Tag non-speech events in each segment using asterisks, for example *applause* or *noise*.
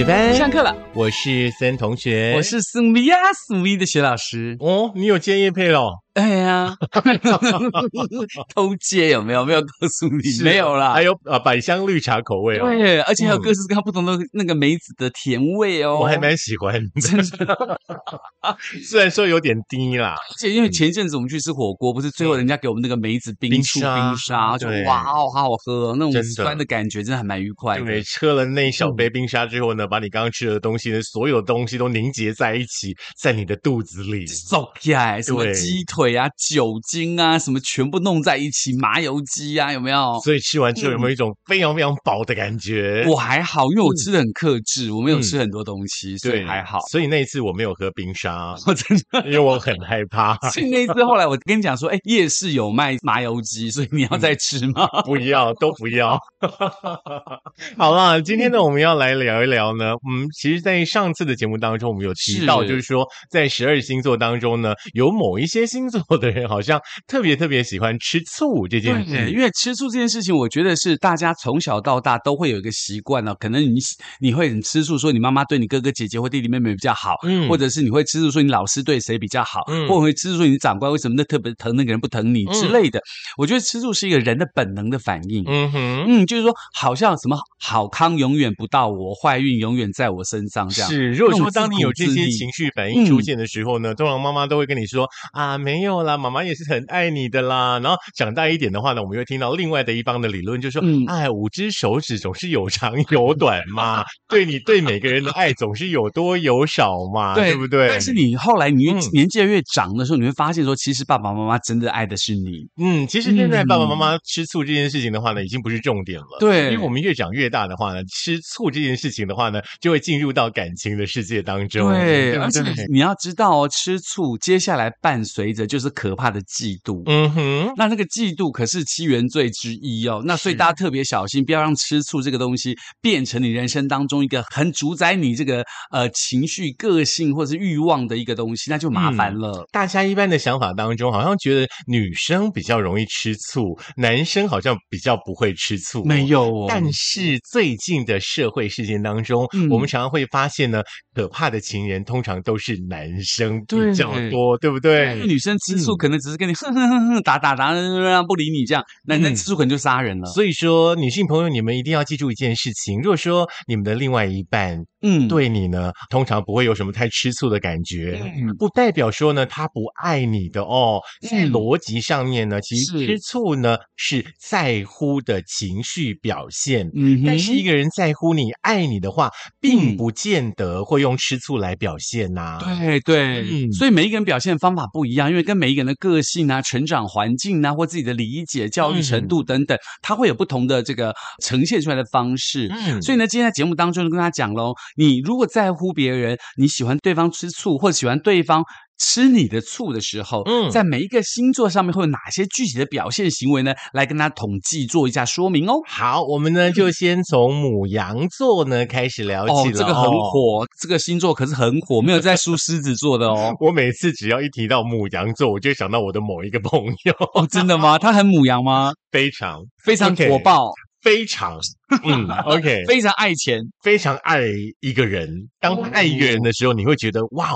学班上课了，我是森同学，我是苏米亚苏米的学老师。哦，你有建业配了？*laughs* 哎呀，*laughs* 偷接有没有？没有告诉你，没有啦。还有啊，百香绿茶口味哦，对，而且还有各式各样不同的那个梅子的甜味哦，我还蛮喜欢，真的。*laughs* 虽然说有点低啦，而且因为前一阵子我们去吃火锅，不是最后人家给我们那个梅子冰醋冰沙，就哇哦，好好喝，那种酸的感觉真的还蛮愉快。对，喝了那一小杯冰沙之后呢，把你刚刚吃的东西呢，所有东西都凝结在一起，在你的肚子里，走开，什么鸡腿。腿啊，酒精啊，什么全部弄在一起，麻油鸡啊，有没有？所以吃完之后有没有一种非常非常饱的感觉？我还好，因为我吃的很克制，我没有吃很多东西，所以还好。所以那一次我没有喝冰沙，我真的，因为我很害怕。*laughs* 所以那一次后来我跟你讲说，哎，夜市有卖麻油鸡，所以你要再吃吗？*laughs* 不要，都不要。*laughs* 好了，今天呢，我们要来聊一聊呢。嗯，其实，在上次的节目当中，我们有提到，就是说，在十二星座当中呢，有某一些星。做的人好像特别特别喜欢吃醋这件事，因为吃醋这件事情，我觉得是大家从小到大都会有一个习惯呢。可能你你会很吃醋，说你妈妈对你哥哥姐姐或弟弟妹妹比较好，嗯，或者是你会吃醋说你老师对谁比较好，嗯，或者会吃醋说你长官为什么那特别疼那个人不疼你之类的。我觉得吃醋是一个人的本能的反应，嗯哼，嗯，就是说好像什么好康永远不到我，坏运永远在我身上这样。是，如果说当你有这些情绪反应出现的时候呢，通常妈妈都会跟你说啊，没。没有啦，妈妈也是很爱你的啦。然后长大一点的话呢，我们又听到另外的一方的理论，就是说，哎，五只手指总是有长有短嘛，*laughs* 对你对每个人的爱总是有多有少嘛，*laughs* 对不对？但是你后来你越年纪越长的时候，你会发现说，其实爸爸妈妈真的爱的是你。嗯，其实现在爸爸妈妈吃醋这件事情的话呢，已经不是重点了。对，因为我们越长越大的话呢，吃醋这件事情的话呢，就会进入到感情的世界当中。对，而且你要知道哦，吃醋接下来伴随着就是可怕的嫉妒，嗯哼，那那个嫉妒可是七原罪之一哦，那所以大家特别小心，不要让吃醋这个东西变成你人生当中一个很主宰你这个呃情绪、个性或者是欲望的一个东西，那就麻烦了。大家一般的想法当中，好像觉得女生比较容易吃醋，男生好像比较不会吃醋，没有。哦。但是最近的社会事件当中，我们常常会发现呢，可怕的情人通常都是男生比较多，对不对？女生吃醋。可能只是跟你哼哼哼哼打打打，不理你这样，那那吃醋可能就杀人了。所以说，女性朋友，你们一定要记住一件事情：如果说你们的另外一半，嗯，对你呢，通常不会有什么太吃醋的感觉，不代表说呢他不爱你的哦。在逻辑上面呢，其实吃醋呢是在乎的情绪表现。嗯，但是一个人在乎你、爱你的话，并不见得会用吃醋来表现呐。对对，所以每一个人表现方法不一样，因为跟每一个人的个性啊、成长环境啊，或自己的理解、教育程度等等，他会有不同的这个呈现出来的方式。嗯，所以呢，今天在节目当中就跟他讲喽。你如果在乎别人，你喜欢对方吃醋，或者喜欢对方吃你的醋的时候，嗯，在每一个星座上面会有哪些具体的表现行为呢？来跟他统计做一下说明哦。好，我们呢就 *laughs* 先从母羊座呢开始聊起了。这个很火，这个星座可是很火，没有在输狮子座的哦。*laughs* 我每次只要一提到母羊座，我就想到我的某一个朋友。哦，真的吗？他很母羊吗？*laughs* 非常非常火爆。非常，*laughs* 嗯，OK，非常爱钱，非常爱一个人。当爱一个人的时候，你会觉得哇，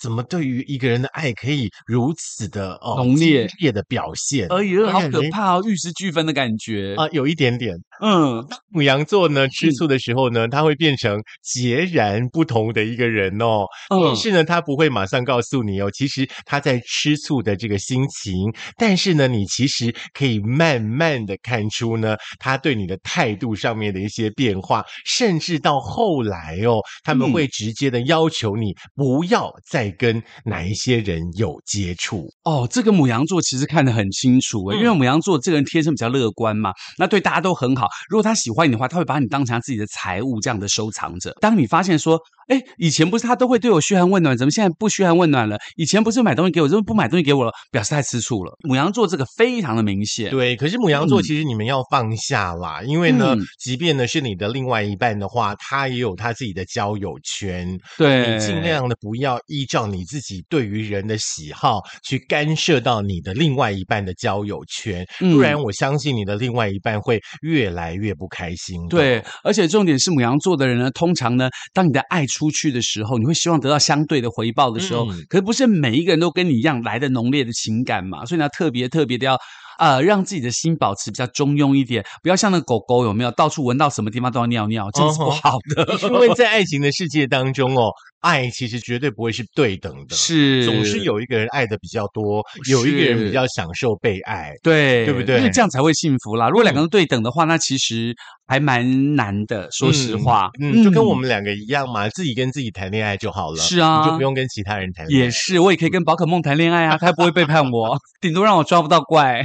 怎么对于一个人的爱可以如此的哦浓烈烈的表现？哎呀，好可怕哦，玉石俱焚的感觉啊，有一点点。嗯，母羊座呢，吃醋的时候呢，他会变成截然不同的一个人哦。但是呢，他不会马上告诉你哦，其实他在吃醋的这个心情。但是呢，你其实可以慢慢的看出呢，他对你的态度上面的一些变化，甚至到后来哦，他们会直接的要求你不要再跟哪一些人有接触。哦，这个母羊座其实看得很清楚诶，因为母羊座这个人天生比较乐观嘛，那对大家都很好。如果他喜欢你的话，他会把你当成自己的财物这样的收藏着。当你发现说，哎，以前不是他都会对我嘘寒问暖，怎么现在不嘘寒问暖了？以前不是买东西给我，怎么不买东西给我了？表示太吃醋了。母羊座这个非常的明显。对，可是母羊座其实你们要放下啦，因为呢，即便呢是你的另外一半的话，他也有他自己的交友圈。对，你尽量的不要依照你自己对于人的喜好去干涉到你的另外一半的交友圈，不然我相信你的另外一半会越来越不开心。对，而且重点是母羊座的人呢，通常呢，当你的爱出去的时候，你会希望得到相对的回报的时候，可是不是每一个人都跟你一样来的浓烈的情感嘛？所以你要特别特别的要。呃，让自己的心保持比较中庸一点，不要像那狗狗有没有到处闻到什么地方都要尿尿，这是不好的。因为在爱情的世界当中哦，爱其实绝对不会是对等的，是总是有一个人爱的比较多，有一个人比较享受被爱，对对不对？因为这样才会幸福啦。如果两个人对等的话，那其实还蛮难的。说实话，嗯，就跟我们两个一样嘛，自己跟自己谈恋爱就好了，是啊，你就不用跟其他人谈。也是，我也可以跟宝可梦谈恋爱啊，他不会背叛我，*laughs* 顶多让我抓不到怪。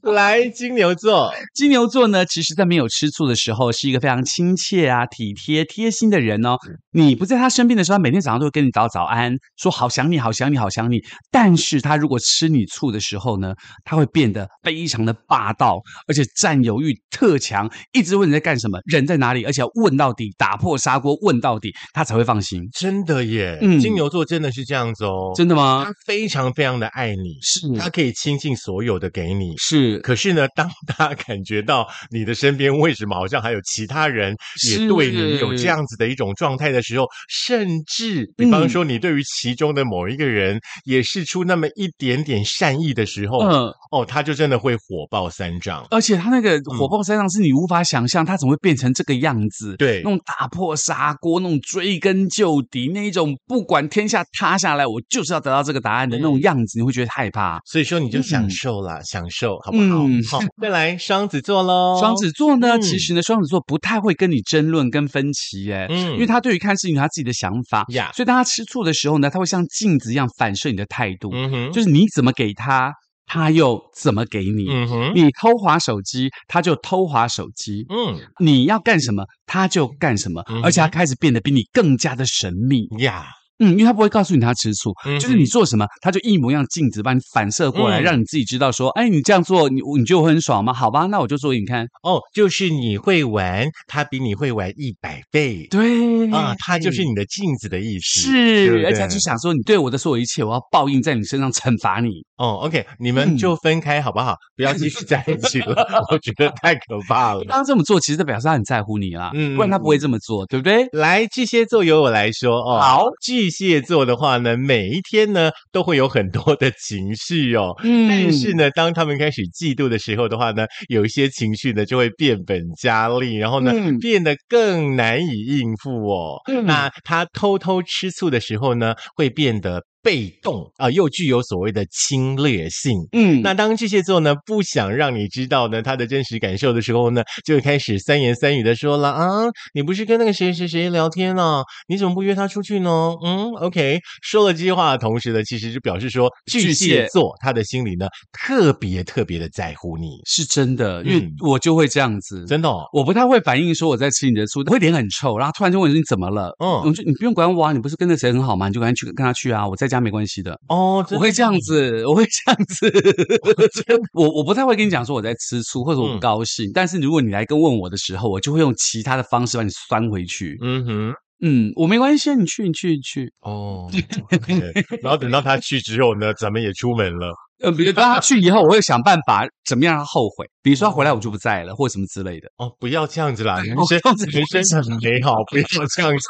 *laughs* 来金牛座，金牛座呢，其实在没有吃醋的时候，是一个非常亲切啊、体贴、贴心的人哦。你不在他身边的时候，他每天早上都会跟你道早安，说好想你、好想你、好想你。但是他如果吃你醋的时候呢，他会变得非常的霸道，而且占有欲特强，一直问你在干什么，人在哪里，而且要问到底，打破砂锅问到底，他才会放心。真的耶，嗯，金牛座真的是这样子哦，真的吗？他非常非常的爱你，是他可以倾尽所有的给你，是。可是呢，当他感觉到你的身边为什么好像还有其他人也对你有这样子的一种状态的时候，甚至比方说你对于其中的某一个人也是出那么一点点善意的时候，嗯，哦，他就真的会火爆三丈，而且他那个火爆三丈是你无法想象，他怎么会变成这个样子？对，那种打破砂锅，那种追根究底，那一种不管天下塌下来，我就是要得到这个答案的那种样子，你会觉得害怕。所以说，你就享受了，享受，好不好？嗯，好，再来双子座喽。*laughs* 双子座呢，其实呢，双子座不太会跟你争论跟分歧，哎，嗯，因为他对于看事情有他自己的想法呀。所以当他吃醋的时候呢，他会像镜子一样反射你的态度，嗯哼，就是你怎么给他，他又怎么给你，嗯哼，你偷滑手机，他就偷滑手机，嗯，你要干什么，他就干什么，而且他开始变得比你更加的神秘呀。嗯，因为他不会告诉你他吃醋，就是你做什么，他就一模一样镜子把你反射过来，让你自己知道说，哎，你这样做，你你就会很爽吗？好吧，那我就做给你看。哦，就是你会玩，他比你会玩一百倍。对啊，他就是你的镜子的意思。是，而且就想说，你对我的所有一切，我要报应在你身上，惩罚你。哦，OK，你们就分开好不好？不要继续在一起了，我觉得太可怕了。*laughs* 他这么做，其实代表他很在乎你啦，嗯，不然他不会这么做，对不对？来，巨蟹座由我来说哦。好，巨。蟹座的话呢，每一天呢都会有很多的情绪哦。*laughs* 嗯，但是呢，当他们开始嫉妒的时候的话呢，有一些情绪呢就会变本加厉，然后呢变得更难以应付哦。那他偷偷吃醋的时候呢，会变得。被动啊，又具有所谓的侵略性。嗯，那当巨蟹座呢不想让你知道呢他的真实感受的时候呢，就会开始三言三语的说了啊，你不是跟那个谁谁谁聊天呢？你怎么不约他出去呢？嗯，OK，说了这些话的同时呢，其实就表示说巨蟹座他的心里呢特别特别的在乎你，是真的，因为我就会这样子，真的，我不太会反应说我在吃你的醋，会脸很臭，然后突然就问你怎么了？嗯，我就你不用管我啊，你不是跟那谁很好吗？你就赶紧去跟他去啊，我在。家没关系的。哦，我会这样子，我会这样子，*laughs* 我我不太会跟你讲说我在吃醋或者我不高兴，但是如果你来跟问我的时候，我就会用其他的方式把你拴回去。嗯哼，嗯，我没关系，你去，你去，你去。哦，然后等到他去之后呢，咱们也出门了。呃，比如他去以后，我会想办法怎么样让他后悔。比如说他回来我就不在了，或什么之类的。哦，不要这样子啦，人生人生很美好，不要这样子。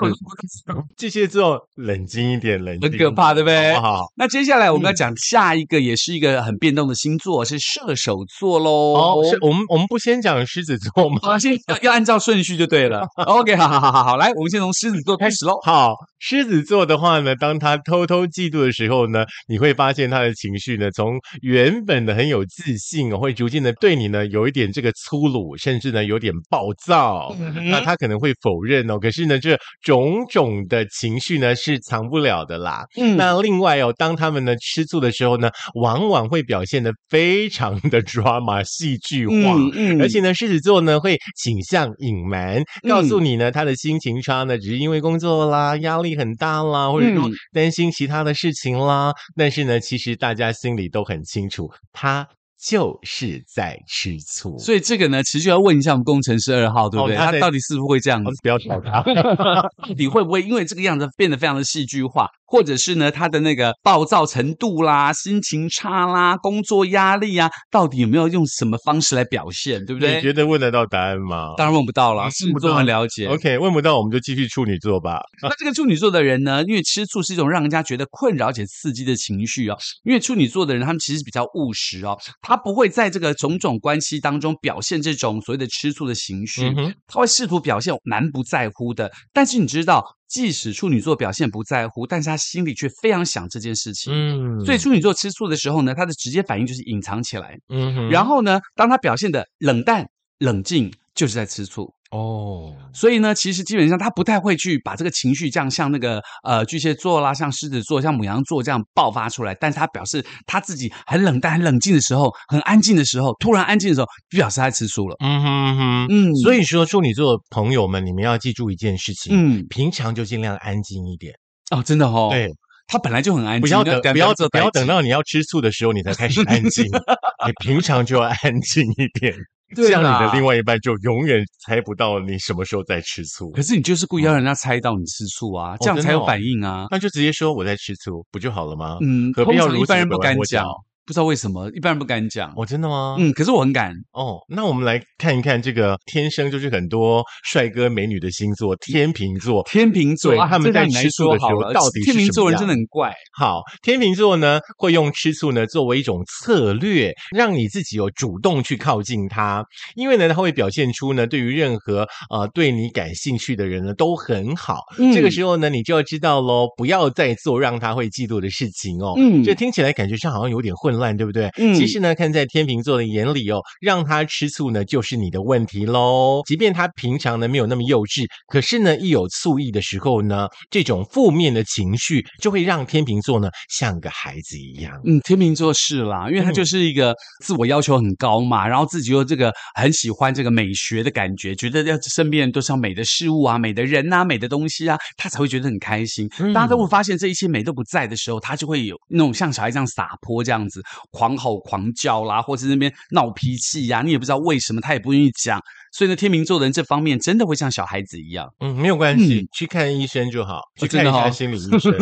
*laughs* 巨蟹座冷静一点，冷静。很可怕，对不对？好。那接下来我们要讲下一个，也是一个很变动的星座，是射手座喽。哦，是我们我们不先讲狮子座吗？*laughs* 啊，先要按照顺序就对了。*laughs* OK，好好好好好，来，我们先从狮子座开始喽。好，狮子座的话呢，当他偷偷嫉妒的时候呢，你会发现他的情绪呢，从原本的很有自信哦，会逐渐的对你呢有一点这个粗鲁，甚至呢有点暴躁。那他可能会否认哦，可是呢这种种的情绪呢是藏不了的啦。嗯，那另外哦，当他们呢吃醋的时候呢，往往会表现的非常的 *laughs* drama 戏剧化，而且呢狮子座呢会倾向隐瞒，告诉你呢他的心情差呢只是因为工作啦，压力很大啦，或者说担心其他的事情啦。但是呢，其实大家心里都很很清楚，他。就是在吃醋，所以这个呢，其实要问一下我们工程师二号，对不对？他到底是不是会这样子？不要吵他，*laughs* 到底会不会因为这个样子变得非常的戏剧化？或者是呢，他的那个暴躁程度啦，心情差啦，工作压力啊，到底有没有用什么方式来表现？对不对？你觉得问得到答案吗？当然问不到了，处女座很了解。OK，问不到我们就继续处女座吧。*laughs* 那这个处女座的人呢，因为吃醋是一种让人家觉得困扰且刺激的情绪哦。因为处女座的人他们其实比较务实哦，他不会在这个种种关系当中表现这种所谓的吃醋的情绪，他会试图表现蛮不在乎的。但是你知道？即使处女座表现不在乎，但是他心里却非常想这件事情。嗯，所以处女座吃醋的时候呢，他的直接反应就是隐藏起来。嗯，然后呢，当他表现的冷淡、冷静，就是在吃醋。哦，所以呢，其实基本上他不太会去把这个情绪这样像那个呃巨蟹座啦，像狮子座、像母羊座这样爆发出来。但是他表示他自己很冷淡、很冷静的时候，很安静的时候，突然安静的时候，就表示他吃醋了。嗯哼哼，嗯，所以说处女座朋友们，你们要记住一件事情，嗯，平常就尽量安静一点哦，真的哦，对，他本来就很安静，不要等不要不要等到你要吃醋的时候，你才开始安静，*laughs* 你平常就要安静一点。*laughs* 这样，你的另外一半就永远猜不到你什么时候在吃醋。可是你就是故意要人家猜到你吃醋啊，这样才有反应啊。那就直接说我在吃醋，不就好了吗？嗯，何必要一般人不敢讲。不知道为什么一般人不敢讲，我真的吗？嗯，可是我很敢哦。那我们来看一看这个天生就是很多帅哥美女的星座——天秤座。天秤座，他们在吃醋的时候到底是天秤座人真的很怪。好，天秤座呢会用吃醋呢作为一种策略，让你自己有主动去靠近他，因为呢他会表现出呢对于任何呃对你感兴趣的人呢都很好。这个时候呢你就要知道喽，不要再做让他会嫉妒的事情哦。嗯，这听起来感觉上好像有点混。乱对不对？嗯，其实呢，看在天秤座的眼里哦，让他吃醋呢，就是你的问题喽。即便他平常呢没有那么幼稚，可是呢，一有醋意的时候呢，这种负面的情绪就会让天秤座呢像个孩子一样。嗯，天秤座是啦，因为他就是一个自我要求很高嘛，然后自己又这个很喜欢这个美学的感觉，觉得要身边人都是要美的事物啊、美的人啊、美的东西啊，他才会觉得很开心。大家都会发现这一切美都不在的时候，他就会有那种像小孩这样撒泼这样子。狂吼狂叫啦，或者那边闹脾气呀，你也不知道为什么，他也不愿意讲。所以呢，天秤座的人这方面真的会像小孩子一样。嗯，没有关系，去看医生就好，去看一下心理医生，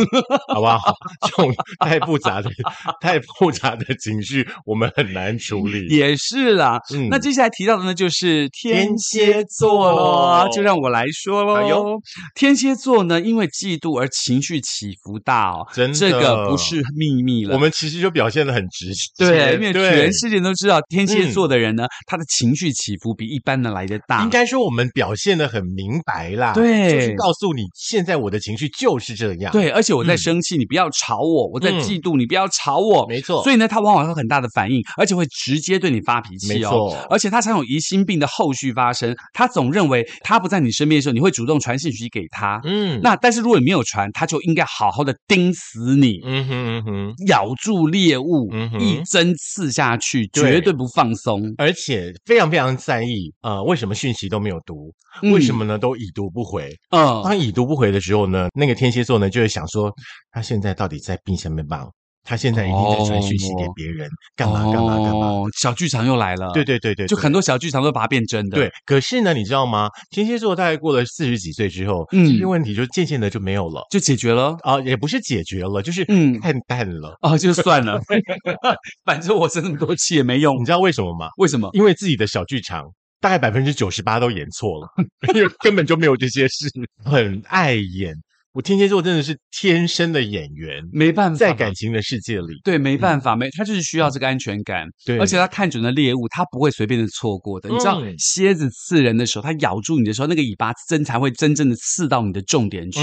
好不好？*laughs* 这种太复杂的、太复杂的情绪，我们很难处理。也是啦。嗯，那接下来提到的呢，就是天蝎座喽，就让我来说喽。天蝎座呢，因为嫉妒而情绪起伏大哦，真的，这个不是秘密了。我们其实就表现的很直接，对，因为全世界都知道天蝎座的人呢，他的情绪起伏比一般的来。来的大，应该说我们表现的很明白啦，对，就是告诉你现在我的情绪就是这样，对，而且我在生气，你不要吵我；我在嫉妒，你不要吵我，没错。所以呢，他往往有很大的反应，而且会直接对你发脾气哦，而且他常有疑心病的后续发生，他总认为他不在你身边的时候，你会主动传信息给他，嗯，那但是如果你没有传，他就应该好好的盯死你，嗯哼嗯哼，咬住猎物，一针刺下去，绝对不放松，而且非常非常在意，呃。为什么讯息都没有读？为什么呢？都已读不回。嗯，当已读不回的时候呢，那个天蝎座呢就会想说，他现在到底在冰箱里面他现在一定在传讯息给别人，干嘛干嘛干嘛？小剧场又来了。对对对对，就很多小剧场都把它变真的。对，可是呢，你知道吗？天蝎座大概过了四十几岁之后，这些问题就渐渐的就没有了，就解决了啊，也不是解决了，就是嗯，看淡了啊，就算了，*laughs* 反正我生那么多气也没用。你知道为什么吗？为什么？因为自己的小剧场。大概百分之九十八都演错了，*laughs* 因为根本就没有这些事，*laughs* 很碍眼。我天蝎座真的是天生的演员，没办法，在感情的世界里，对，没办法，没他就是需要这个安全感，对，而且他看准了猎物，他不会随便的错过的。你知道，蝎子刺人的时候，它咬住你的时候，那个尾巴针才会真正的刺到你的重点去，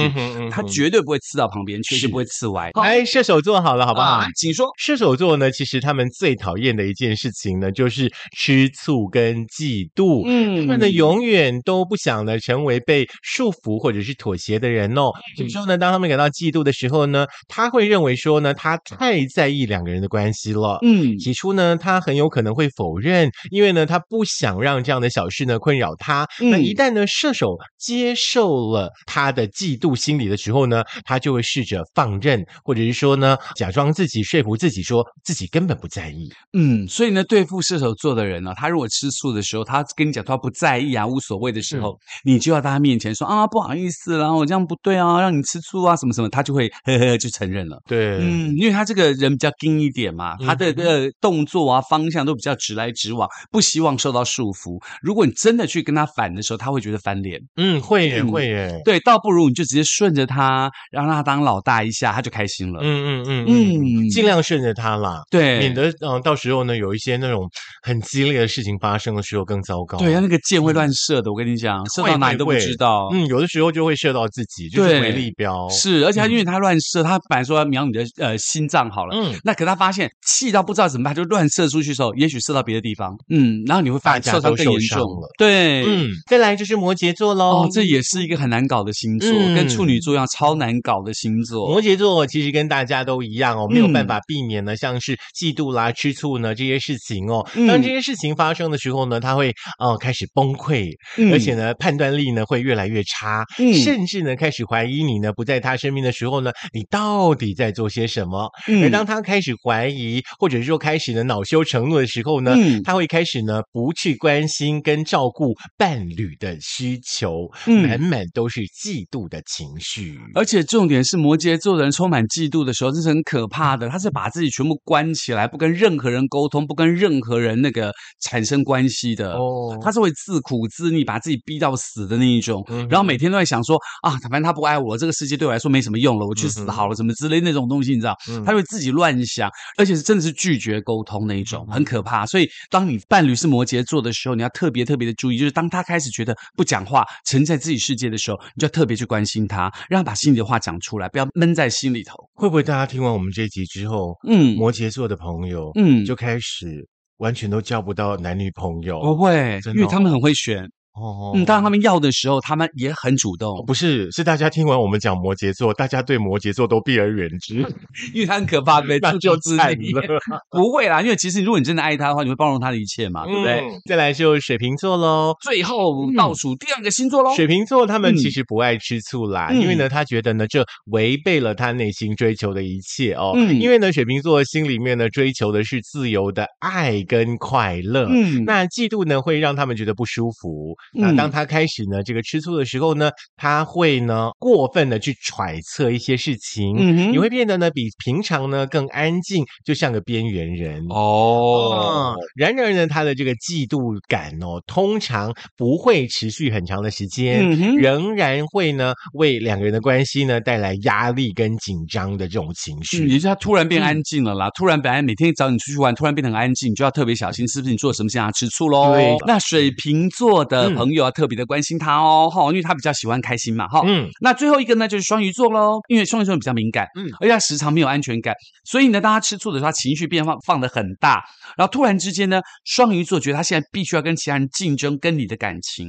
它绝对不会刺到旁边去，是不会刺歪。哎，射手座好了，好不好？请说。射手座呢，其实他们最讨厌的一件事情呢，就是吃醋跟嫉妒。嗯，他们呢，永远都不想呢成为被束缚或者是妥协的人哦。以说呢，当他们感到嫉妒的时候呢，他会认为说呢，他太在意两个人的关系了。嗯，起初呢，他很有可能会否认，因为呢，他不想让这样的小事呢困扰他。那一旦呢，射手接受了他的嫉妒心理的时候呢，他就会试着放任，或者是说呢，假装自己说服自己，说自己根本不在意。嗯，所以呢，对付射手座的人呢，他如果吃醋的时候，他跟你讲他不在意啊，无所谓的时候，你就要在他面前说啊，不好意思啦，我这样不对啊。让你吃醋啊，什么什么，他就会 *laughs* 呵呵就承认了。对，嗯，因为他这个人比较硬一点嘛，他的个动作啊方向都比较直来直往，不希望受到束缚。如果你真的去跟他反的时候，他会觉得翻脸。嗯，会耶，会耶。对，倒不如你就直接顺着他，让他当老大一下，他就开心了。嗯嗯嗯嗯，尽量顺着他啦，对，免得嗯到时候呢有一些那种很激烈的事情发生的时候更糟糕。对，他那个箭会乱射的，我跟你讲，射到哪里都不知道。嗯，有的时候就会射到自己，就是回力标。是，而且他因为他乱射，他本来说要瞄你的呃心脏好了，嗯，那可他发现气到不知道怎么办，就乱射出去的时候，也许射到别的地方，嗯，然后你会发现受伤更严重了。对，嗯，再来就是摩羯座喽，哦，这也是一个很难搞的星座，跟处女座一样超难搞的星座。摩羯座其实跟大家都一样哦，没有办法避免呢，像是嫉妒啦、吃醋呢这些事情哦。当这些事情发生的时候呢，他会哦开始崩溃，而且呢判断力呢会越来越差，甚至呢开始怀疑你呢不在他身边的时候呢，你到底在做些什么？而当他开始怀疑，或者是说开始呢恼羞成怒的时候呢，他会开始呢不去关心跟照顾伴侣的需求，满满都是嫉妒的情绪。而且重点是摩羯座的人充满嫉妒的时候，这是很可怕的。他是把自己全部关起来，不跟任何人沟通，不跟任何人那个产生关系的。哦，他是会自苦自溺，把自己逼到死的那一种。然后每天都在想说啊，反正他不爱我，这个世界对我来说没什么用了，我去死好了，什么之类那种东西，你知道？他会自己乱想，而且是真的是拒绝沟通那一种，很可怕。所以，当你伴侣是摩羯座的时候，你要特别特别的注意，就是当他开始觉得不讲话，沉在自己世界的时候，你就要特别去关心他，让他把心里的话讲出来，不要闷在心里头。会不会大家听完我们这一集之后，嗯，摩羯座的朋友，嗯，就开始完全都交不到男女朋友？不会，因为他们很会选。哦，嗯，当他们要的时候，他们也很主动。不是，是大家听完我们讲摩羯座，大家对摩羯座都避而远之，*laughs* 因为他很可怕，对不对？*laughs* 就自爱 *laughs* 不会啦，因为其实如果你真的爱他的话，你会包容他的一切嘛，对不对？再来就水瓶座喽，最后倒数第二个星座喽。水瓶座他们其实不爱吃醋啦，因为呢，他觉得呢，这违背了他内心追求的一切哦。因为呢，水瓶座心里面呢，追求的是自由的爱跟快乐。嗯，那嫉妒呢，会让他们觉得不舒服。那当他开始呢，这个吃醋的时候呢，他会呢过分的去揣测一些事情，嗯你会变得呢比平常呢更安静，就像个边缘人哦。然而呢，他的这个嫉妒感哦，通常不会持续很长的时间，嗯仍然会呢为两个人的关系呢带来压力跟紧张的这种情绪。也就是他突然变安静了啦，突然本来每天找你出去玩，突然变得很安静，你就要特别小心，是不是你做什么事让他吃醋喽？对，那水瓶座的朋友啊。特别的关心他哦，哈，因为他比较喜欢开心嘛，哈，嗯，那最后一个呢就是双鱼座喽，因为双鱼座比较敏感，嗯，而且他时常没有安全感，所以呢，当他吃醋的时候，他情绪变化放的很大，然后突然之间呢，双鱼座觉得他现在必须要跟其他人竞争，跟你的感情，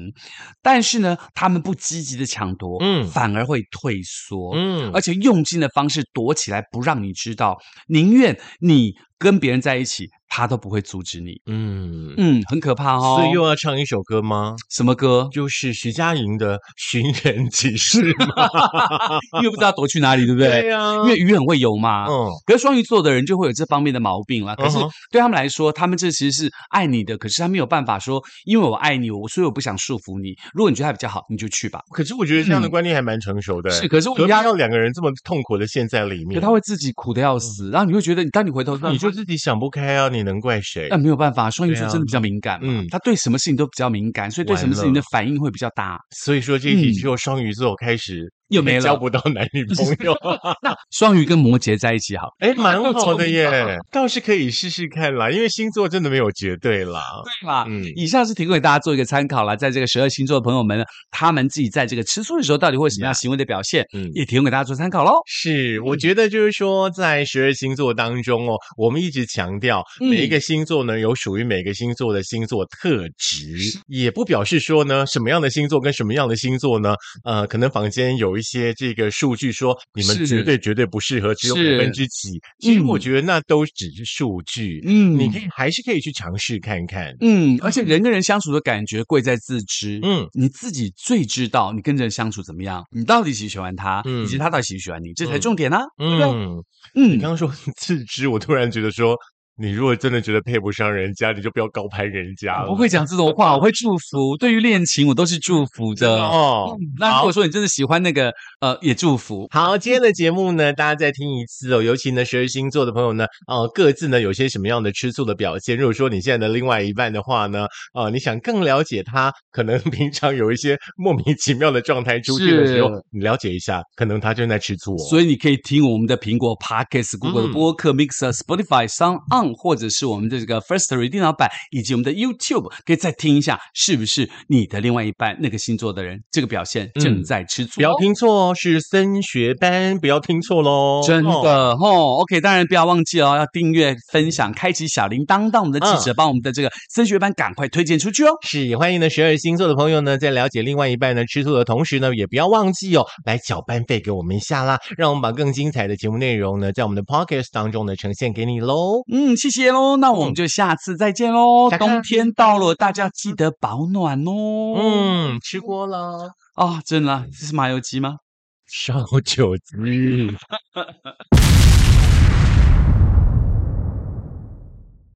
但是呢，他们不积极的抢夺，嗯，反而会退缩，嗯，而且用尽的方式躲起来，不让你知道，宁愿你跟别人在一起。他都不会阻止你，嗯嗯，很可怕哦。所以又要唱一首歌吗？什么歌？就是徐佳莹的《寻人启事》*laughs* 因为不知道躲去哪里，对不对？对呀，因为鱼很会游嘛。嗯，可是双鱼座的人就会有这方面的毛病了。可是对他们来说，他们这其实是爱你的，可是他没有办法说，因为我爱你，我所以我不想束缚你。如果你觉得他比较好，你就去吧。可是我觉得这样的观念还蛮成熟的。是，可是我压要两个人这么痛苦的陷在里面，可他会自己苦的要死。然后你会觉得，当你回头，你就自己想不开啊，你能怪谁？那没有办法，双鱼座真的比较敏感，嗯，他对什么事情都比较敏感，所以对什么事情的反应会比较大。所以说这一题之后，双鱼座开始又没交不到男女朋友。*laughs* 那双鱼跟摩羯在一起好，哎，蛮 *laughs* 好的耶，倒是可以试试看啦。因为星座真的没有绝对啦，对啦？嗯，以上是提供给大家做一个参考啦。在这个十二星座的朋友们，他们自己在这个吃醋的时候，到底会什么样行为的表现，嗯，也提供给大家做参考喽。是，我觉得就是说，在十二星座当中哦，我们一直强调每一个星座呢，有属于每个星座的星座特质，也不表示说呢，什么样的星座跟什么样的星座呢，呃，可能房间有一些这个数据说你们绝对绝对不适合，只有百分之几。其实我觉得那都只是数据，嗯，你可以还是可以去尝试看看，嗯，而且人跟人相处的感觉贵在自知，嗯，你自己最知道你跟人相处怎么样，你到底喜不喜欢他，以及他到底喜不喜欢你，这才重点呢，对不对？嗯，你刚刚说 *laughs* 自知，我突然觉得说。你如果真的觉得配不上人家，你就不要高攀人家了。不会讲这种话，我会祝福。对于恋情，我都是祝福的哦。那如果说你真的喜欢那个，呃，也祝福。好，今天的节目呢，大家再听一次哦。尤其呢，十二星座的朋友呢，呃，各自呢有些什么样的吃醋的表现？如果说你现在的另外一半的话呢，呃，你想更了解他，可能 *laughs* 平常有一些莫名其妙的状态出现的时候，你了解一下，可能他正在吃醋。所以你可以听我们的苹果 Podcast、Google 的播客、Mixer、Spotify、Sound On。或者是我们的这个 First Read 电脑版，以及我们的 YouTube，可以再听一下，是不是你的另外一半那个星座的人，这个表现正在吃醋？不要听错哦，是升学班，不要听错喽，真的哦。OK，当然不要忘记哦，要订阅、分享、开启小铃铛，当我们的记者帮我们的这个升学班赶快推荐出去哦。是，也欢迎呢十二星座的朋友呢，在了解另外一半呢吃醋的同时呢，也不要忘记哦，来缴班费给我们一下啦，让我们把更精彩的节目内容呢，在我们的 Podcast 当中呢呈现给你喽。嗯，谢谢喽，那我们就下次再见喽。冬天到了，大家记得保暖哦。嗯，吃过了啊，真的，这是麻油鸡吗？烧酒鸡。*laughs*